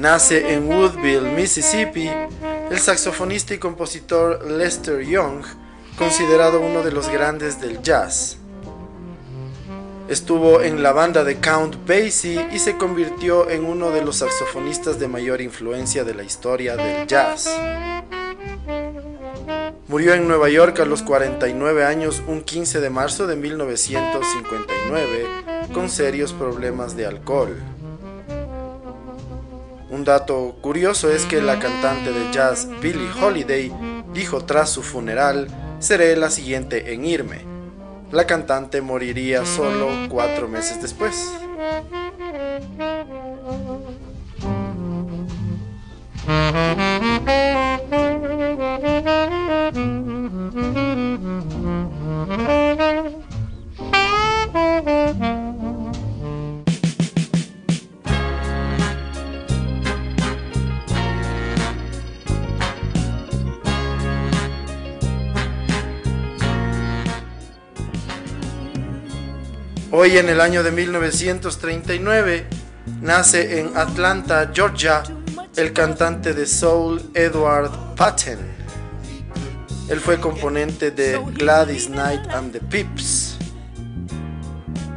Nace en Woodville, Mississippi, el saxofonista y compositor Lester Young, considerado uno de los grandes del jazz. Estuvo en la banda de Count Basie y se convirtió en uno de los saxofonistas de mayor influencia de la historia del jazz. Murió en Nueva York a los 49 años un 15 de marzo de 1959 con serios problemas de alcohol. Un dato curioso es que la cantante de jazz Billie Holiday dijo tras su funeral, seré la siguiente en irme. La cantante moriría solo cuatro meses después. Hoy en el año de 1939 nace en Atlanta, Georgia, el cantante de soul Edward Patton. Él fue componente de Gladys Knight and the Pips.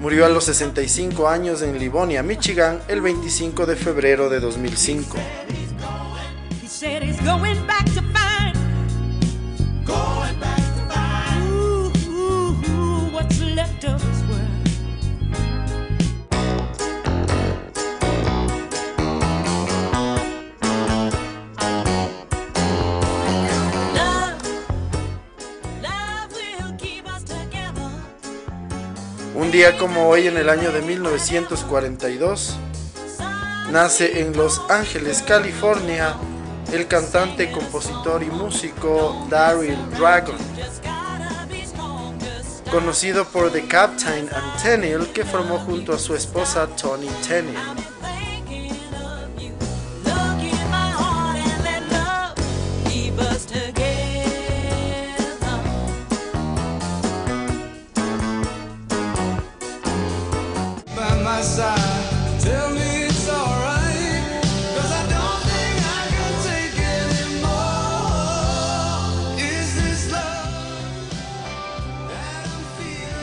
Murió a los 65 años en Livonia, Michigan, el 25 de febrero de 2005. Como hoy en el año de 1942, nace en Los Ángeles, California, el cantante, compositor y músico Daryl Dragon, conocido por The Captain and Tennille, que formó junto a su esposa Tony Tennille.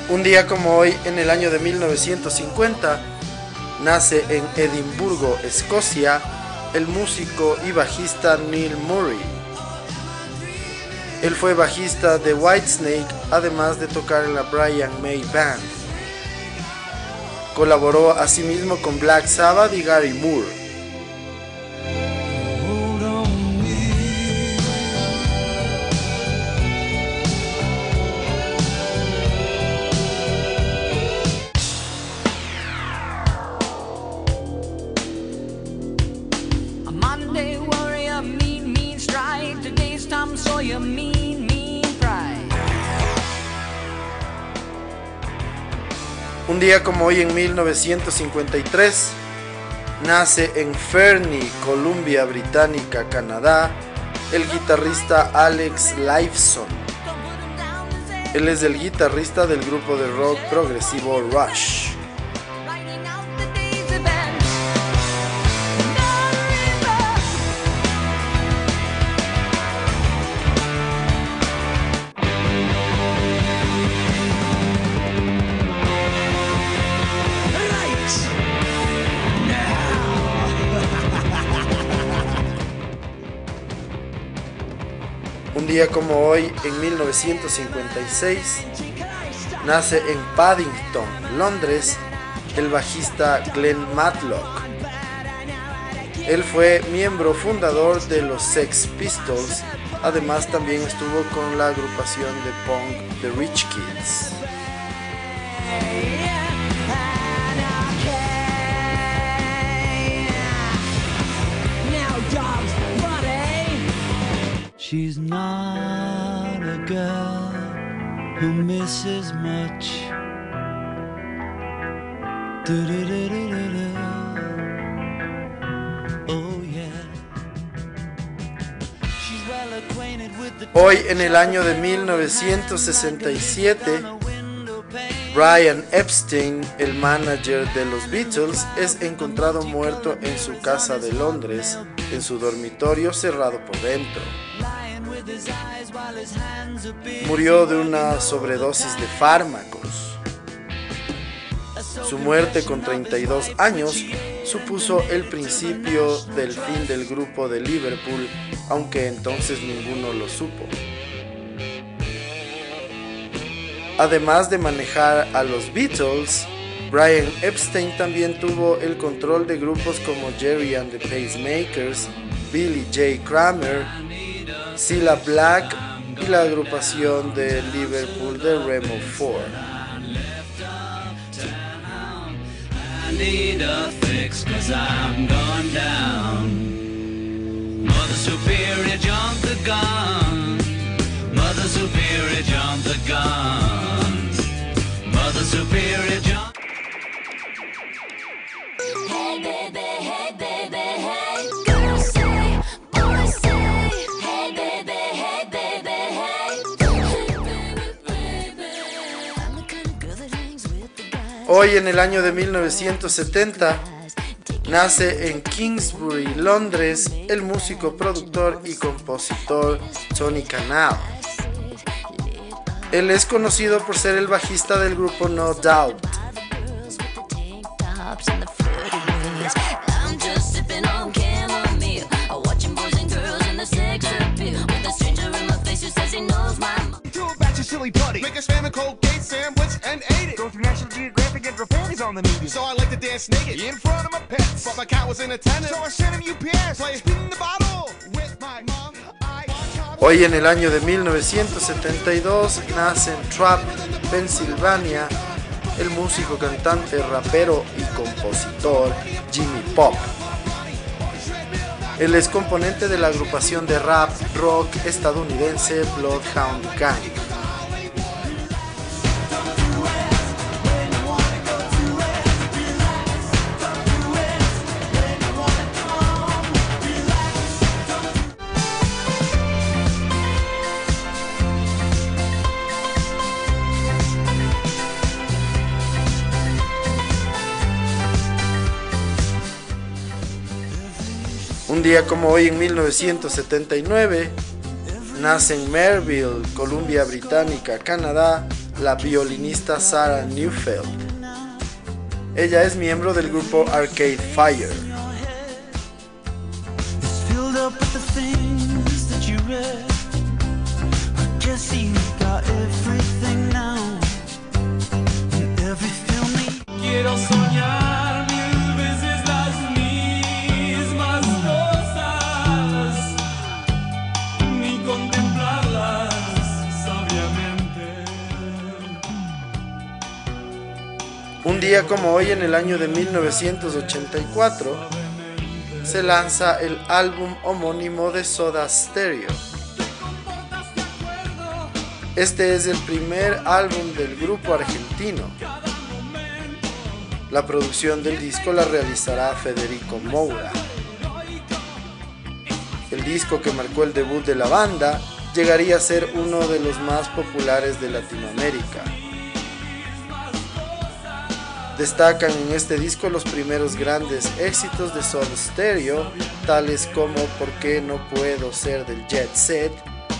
Un día como hoy, en el año de 1950, nace en Edimburgo, Escocia, el músico y bajista Neil Murray. Él fue bajista de Whitesnake, además de tocar en la Brian May Band. Colaboró asimismo con Black Sabbath y Gary Moore. Un día como hoy en 1953 nace en Fernie, Columbia Británica, Canadá, el guitarrista Alex Lifeson. Él es el guitarrista del grupo de rock progresivo Rush. Día como hoy, en 1956, nace en Paddington, Londres, el bajista Glenn Matlock. Él fue miembro fundador de los Sex Pistols, además también estuvo con la agrupación de punk The Rich Kids. Hoy en el año de 1967, Brian Epstein, el manager de los Beatles, es encontrado muerto en su casa de Londres, en su dormitorio cerrado por dentro. Murió de una sobredosis de fármacos. Su muerte con 32 años supuso el principio del fin del grupo de Liverpool, aunque entonces ninguno lo supo. Además de manejar a los Beatles, Brian Epstein también tuvo el control de grupos como Jerry and the Pacemakers, Billy J. Kramer, Cilla Black y la agrupación de Liverpool de Remo 4. I need a fix cause I'm gone down. Mother Superior jump the gun. Mother Superior jump the gun. Hoy en el año de 1970 nace en Kingsbury, Londres, el músico, productor y compositor Tony Canal. Él es conocido por ser el bajista del grupo No Doubt. The. So I like to dance naked in front of my pets. But my cat was in attendance. So I sent him UPS. Play spin the bottle with my mom. I Hoy en el año de 1972 nace en Trapp, Pensilvania, el músico, cantante, rapero y compositor Jimmy Pop. Él es componente de la agrupación de rap rock estadounidense Bloodhound Gang. Día como hoy en 1979, nace en Merville, Columbia Británica, Canadá, la violinista Sarah Neufeld. Ella es miembro del grupo Arcade Fire. It's día como hoy en el año de 1984 se lanza el álbum homónimo de Soda Stereo. Este es el primer álbum del grupo argentino. La producción del disco la realizará Federico Moura. El disco que marcó el debut de la banda llegaría a ser uno de los más populares de Latinoamérica. Destacan en este disco los primeros grandes éxitos de Soda Stereo, tales como ¿Por qué no puedo ser del Jet Set?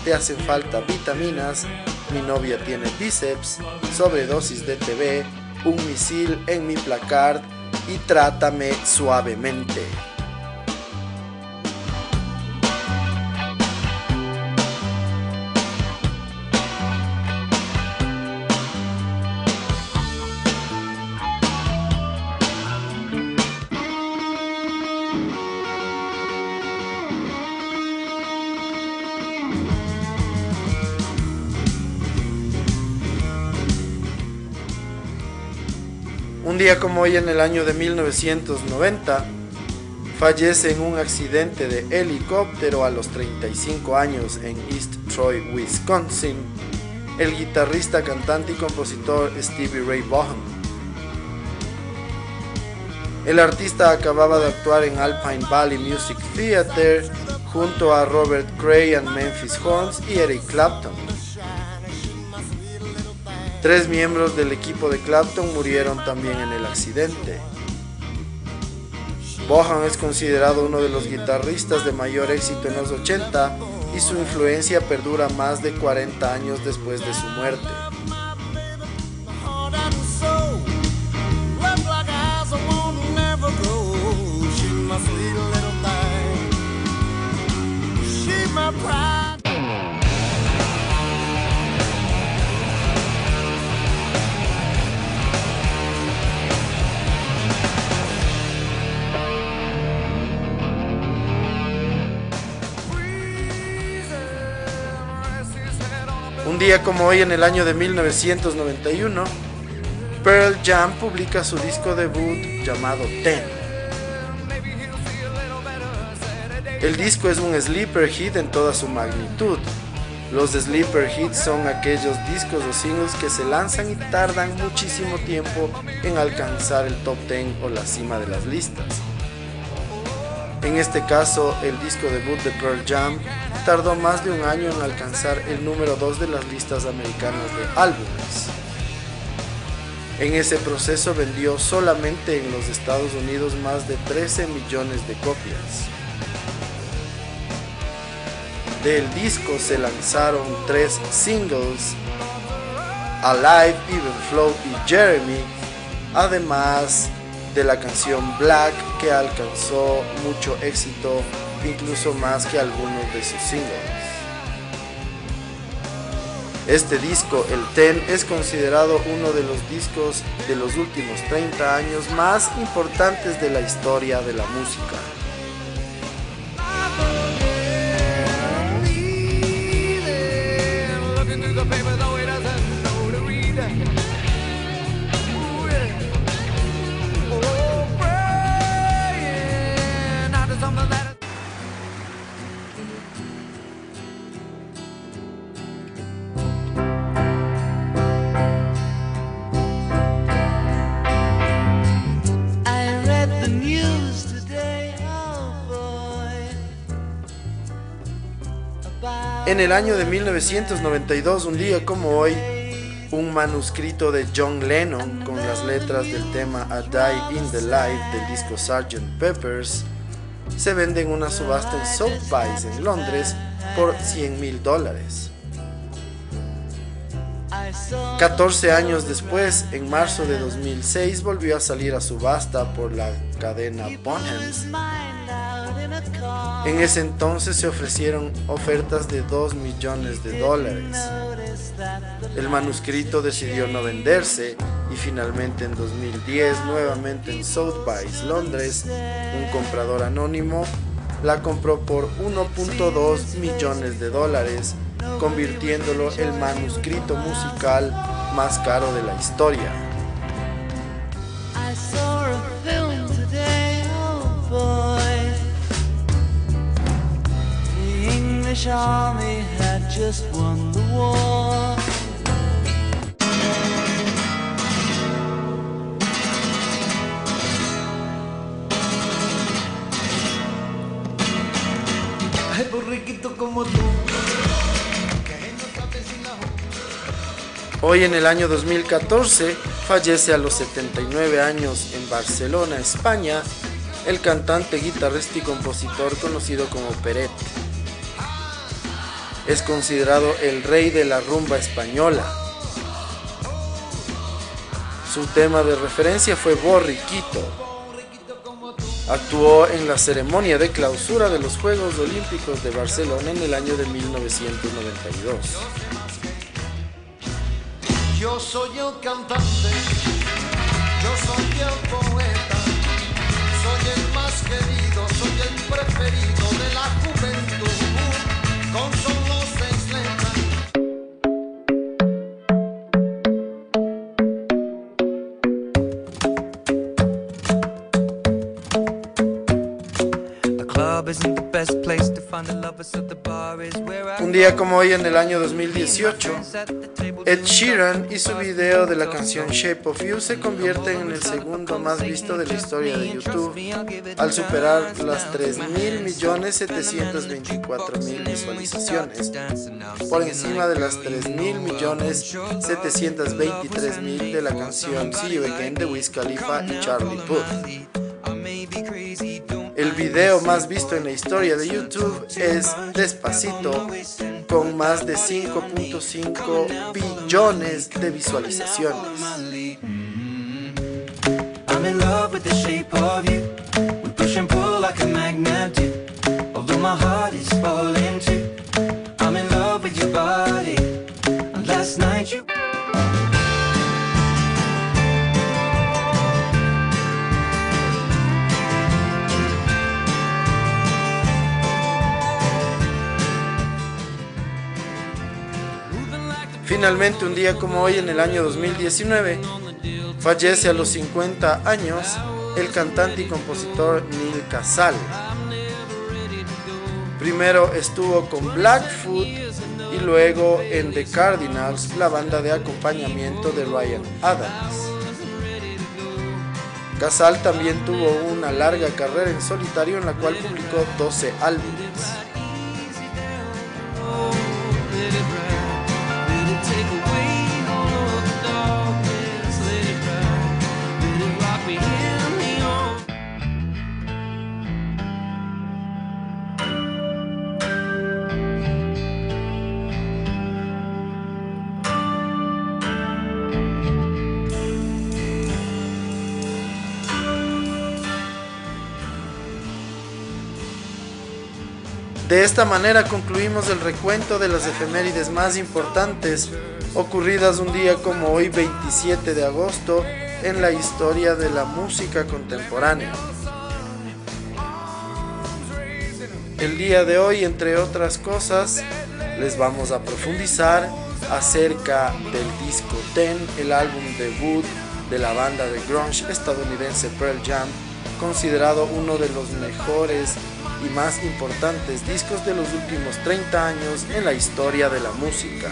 Te hacen falta vitaminas, Mi novia tiene bíceps, Sobredosis de TV, Un misil en mi placard y Trátame suavemente. Un día como hoy en el año de 1990, fallece en un accidente de helicóptero a los 35 años en East Troy, Wisconsin, el guitarrista, cantante y compositor Stevie Ray Vaughan. El artista acababa de actuar en Alpine Valley Music Theater junto a Robert Cray and Memphis Horns y Eric Clapton. Tres miembros del equipo de Clapton murieron también en el accidente. Bohan es considerado uno de los guitarristas de mayor éxito en los 80 y su influencia perdura más de 40 años después de su muerte. Como hoy en el año de 1991, Pearl Jam publica su disco debut llamado Ten. El disco es un sleeper hit en toda su magnitud. Los sleeper hits son aquellos discos o singles que se lanzan y tardan muchísimo tiempo en alcanzar el top 10 o la cima de las listas. En este caso, el disco debut de Pearl Jam tardó más de un año en alcanzar el número 2 de las listas americanas de álbumes. En ese proceso vendió solamente en los Estados Unidos más de 13 millones de copias. Del disco se lanzaron tres singles, Alive, Even Flow y Jeremy, además de la canción Black que alcanzó mucho éxito, incluso más que algunos de sus singles. Este disco, el Ten, es considerado uno de los discos de los últimos 30 años más importantes de la historia de la música. En el año de 1992, un día como hoy, un manuscrito de John Lennon con las letras del tema A Die in the Light del disco Sgt. Peppers se vende en una subasta en Sotheby's en Londres por 100 mil dólares. I saw 14 años después, en marzo de 2006, volvió a salir a subasta por la cadena Bonhams. En ese entonces se ofrecieron ofertas de 2 millones de dólares. El manuscrito decidió no venderse y finalmente en 2010, nuevamente en Sotheby's, Londres, un comprador anónimo la compró por 1.2 millones de dólares, convirtiéndolo el manuscrito musical más caro de la historia. Army had just won the war. Ay, borriquito como tú. Hoy en el año 2014 fallece a los 79 años en Barcelona, España, el cantante, guitarrista y compositor conocido como Peret. Es considerado el rey de la rumba española. Su tema de referencia fue Borriquito. Actuó en la ceremonia de clausura de los Juegos Olímpicos de Barcelona en el año de 1992. Yo soy el cantante, yo soy el poeta, soy el más querido, soy el preferido de la juventud. Un día como hoy en el año 2018, Ed Sheeran y su video de la canción Shape of You se convierten en el segundo más visto de la historia de YouTube, al superar las 3.724.000 visualizaciones, por encima de las 3.723.000 de la canción See You Again de Wiz Khalifa y Charlie Puth. El video más visto en la historia de YouTube es Despacito, con más de 5.5 billones de visualizaciones. I'm Finalmente, un día como hoy, en el año 2019, fallece a los 50 años el cantante y compositor Neil Casal. Primero estuvo con Blackfoot y luego en The Cardinals, la banda de acompañamiento de Ryan Adams. Casal también tuvo una larga carrera en solitario en la cual publicó 12 álbumes. De esta manera concluimos el recuento de las efemérides más importantes ocurridas un día como hoy 27 de agosto en la historia de la música contemporánea. El día de hoy, entre otras cosas, les vamos a profundizar acerca del disco Ten, el álbum debut de la banda de grunge estadounidense Pearl Jam, considerado uno de los mejores y más importantes discos de los últimos 30 años en la historia de la música.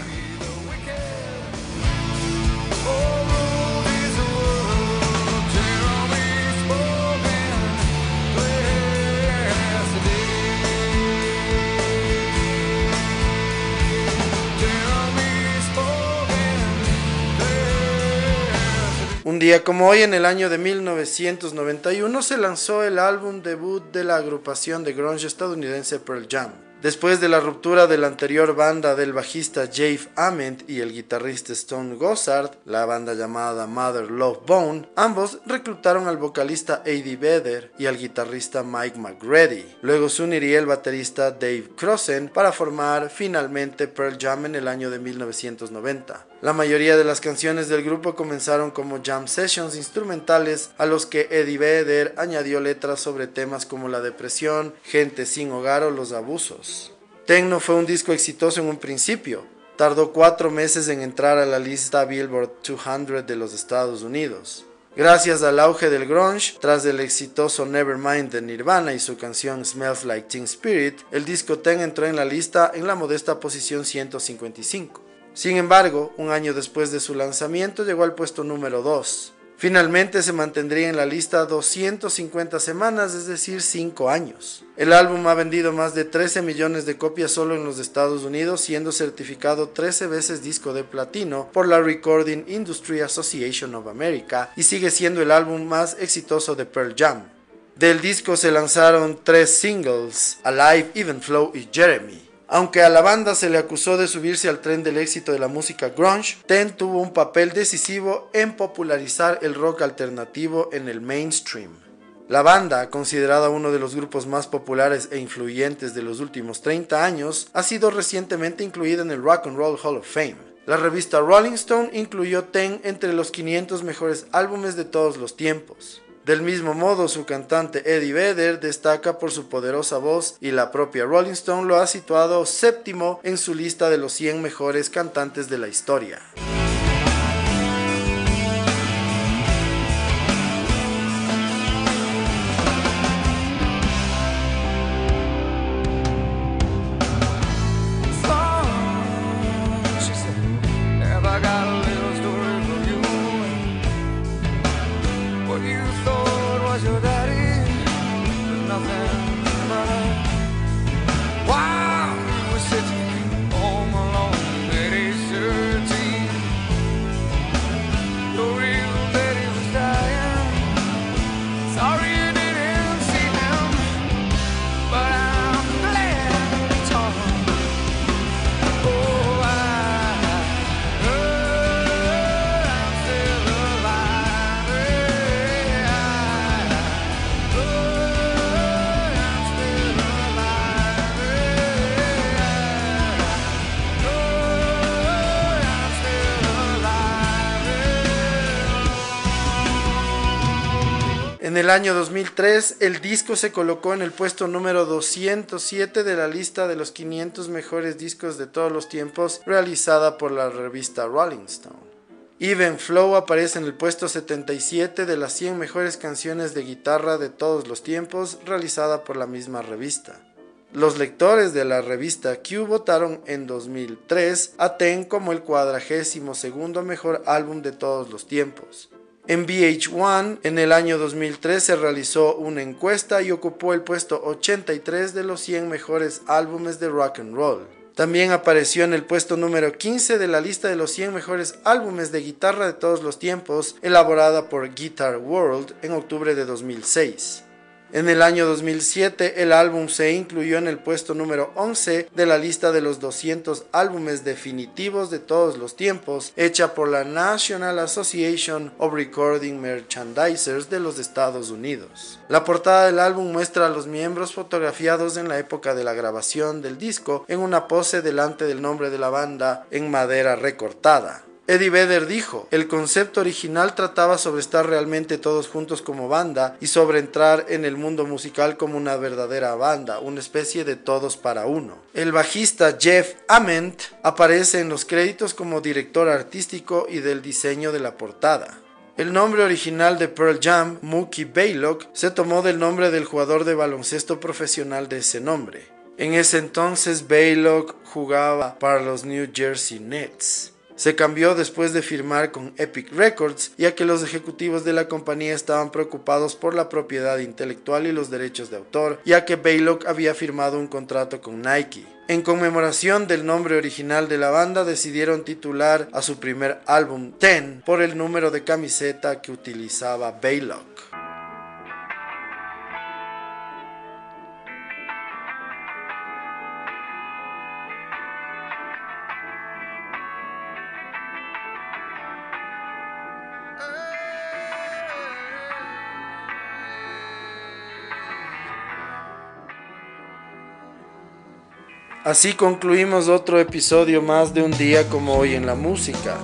Día como hoy, en el año de 1991, se lanzó el álbum debut de la agrupación de grunge estadounidense Pearl Jam. Después de la ruptura de la anterior banda del bajista Jave Ament y el guitarrista Stone Gossard, la banda llamada Mother Love Bone, ambos reclutaron al vocalista Eddie Vedder y al guitarrista Mike McGrady. Luego se uniría el baterista Dave Crossen para formar finalmente Pearl Jam en el año de 1990. La mayoría de las canciones del grupo comenzaron como jam sessions instrumentales a los que Eddie Vedder añadió letras sobre temas como la depresión, gente sin hogar o los abusos. Tecno fue un disco exitoso en un principio. Tardó cuatro meses en entrar a la lista Billboard 200 de los Estados Unidos. Gracias al auge del grunge, tras el exitoso Nevermind de Nirvana y su canción Smells Like Teen Spirit, el disco Ten entró en la lista en la modesta posición 155. Sin embargo, un año después de su lanzamiento llegó al puesto número 2. Finalmente se mantendría en la lista 250 semanas, es decir, 5 años. El álbum ha vendido más de 13 millones de copias solo en los Estados Unidos, siendo certificado 13 veces disco de platino por la Recording Industry Association of America y sigue siendo el álbum más exitoso de Pearl Jam. Del disco se lanzaron tres singles, Alive, Even Flow y Jeremy. Aunque a la banda se le acusó de subirse al tren del éxito de la música grunge, Ten tuvo un papel decisivo en popularizar el rock alternativo en el mainstream. La banda, considerada uno de los grupos más populares e influyentes de los últimos 30 años, ha sido recientemente incluida en el Rock and Roll Hall of Fame. La revista Rolling Stone incluyó Ten entre los 500 mejores álbumes de todos los tiempos. Del mismo modo, su cantante Eddie Vedder destaca por su poderosa voz y la propia Rolling Stone lo ha situado séptimo en su lista de los 100 mejores cantantes de la historia. En el año 2003, el disco se colocó en el puesto número 207 de la lista de los 500 mejores discos de todos los tiempos realizada por la revista Rolling Stone. Even Flow aparece en el puesto 77 de las 100 mejores canciones de guitarra de todos los tiempos realizada por la misma revista. Los lectores de la revista Q votaron en 2003 a Ten como el cuadragésimo segundo mejor álbum de todos los tiempos. En VH1, en el año 2003 se realizó una encuesta y ocupó el puesto 83 de los 100 mejores álbumes de rock and roll. También apareció en el puesto número 15 de la lista de los 100 mejores álbumes de guitarra de todos los tiempos, elaborada por Guitar World en octubre de 2006. En el año 2007, el álbum se incluyó en el puesto número 11 de la lista de los 200 álbumes definitivos de todos los tiempos, hecha por la National Association of Recording Merchandisers de los Estados Unidos. La portada del álbum muestra a los miembros fotografiados en la época de la grabación del disco en una pose delante del nombre de la banda en madera recortada. Eddie Vedder dijo, el concepto original trataba sobre estar realmente todos juntos como banda y sobre entrar en el mundo musical como una verdadera banda, una especie de todos para uno. El bajista Jeff Ament aparece en los créditos como director artístico y del diseño de la portada. El nombre original de Pearl Jam, Mookie Baylock, se tomó del nombre del jugador de baloncesto profesional de ese nombre. En ese entonces Baylock jugaba para los New Jersey Nets. Se cambió después de firmar con Epic Records, ya que los ejecutivos de la compañía estaban preocupados por la propiedad intelectual y los derechos de autor, ya que Baylock había firmado un contrato con Nike. En conmemoración del nombre original de la banda, decidieron titular a su primer álbum Ten por el número de camiseta que utilizaba Baylock. Así concluimos otro episodio más de un día como hoy en la música.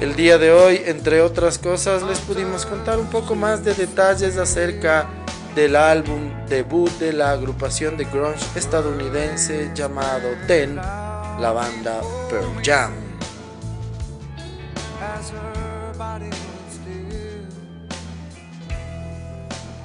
El día de hoy, entre otras cosas, les pudimos contar un poco más de detalles acerca del álbum debut de la agrupación de grunge estadounidense llamado Ten, la banda Pearl Jam.